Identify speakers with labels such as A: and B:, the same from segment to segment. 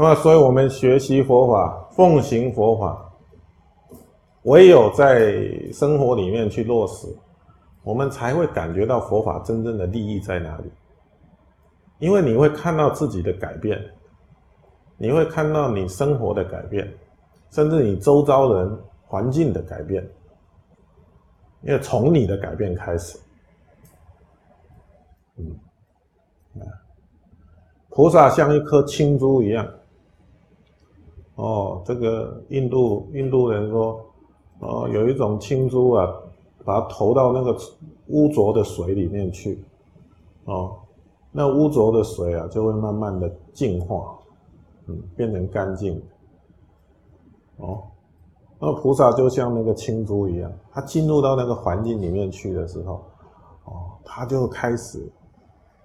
A: 那么，所以我们学习佛法，奉行佛法，唯有在生活里面去落实，我们才会感觉到佛法真正的利益在哪里。因为你会看到自己的改变，你会看到你生活的改变，甚至你周遭人环境的改变。因为从你的改变开始，嗯，啊，菩萨像一颗青珠一样。哦，这个印度印度人说，哦，有一种青珠啊，把它投到那个污浊的水里面去，哦，那污浊的水啊，就会慢慢的净化，嗯，变成干净。哦，那菩萨就像那个青珠一样，他进入到那个环境里面去的时候，哦，他就开始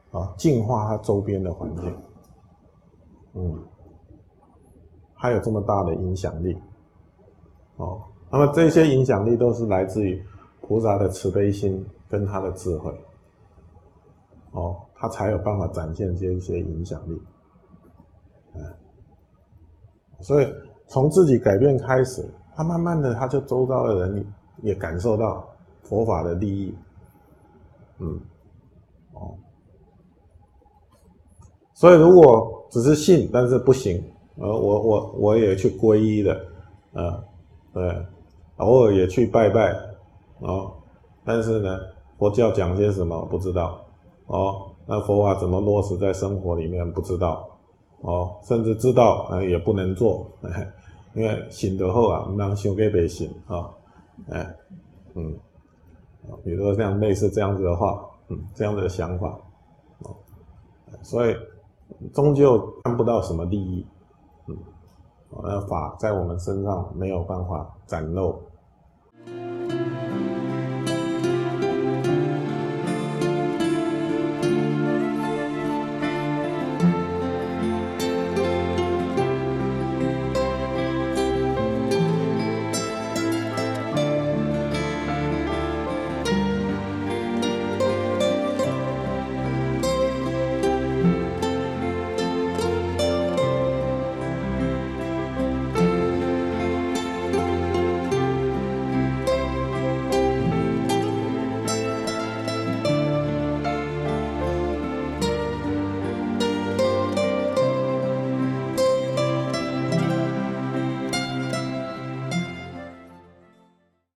A: 啊净化他周边的环境，嗯。他有这么大的影响力，哦，那么这些影响力都是来自于菩萨的慈悲心跟他的智慧，哦，他才有办法展现这一些影响力，嗯，所以从自己改变开始，他慢慢的他就周遭的人也感受到佛法的利益，嗯，哦，所以如果只是信，但是不行。呃，我我我也去皈依的，啊，对，偶尔也去拜拜，哦，但是呢，佛教讲些什么不知道，哦，那佛法怎么落实在生活里面不知道，哦，甚至知道啊也不能做，因为信得后啊，能修给别信啊，哎，嗯，比如说像类似这样子的话，嗯，这样的想法，哦，所以终究看不到什么利益。呃，法在我们身上没有办法展露。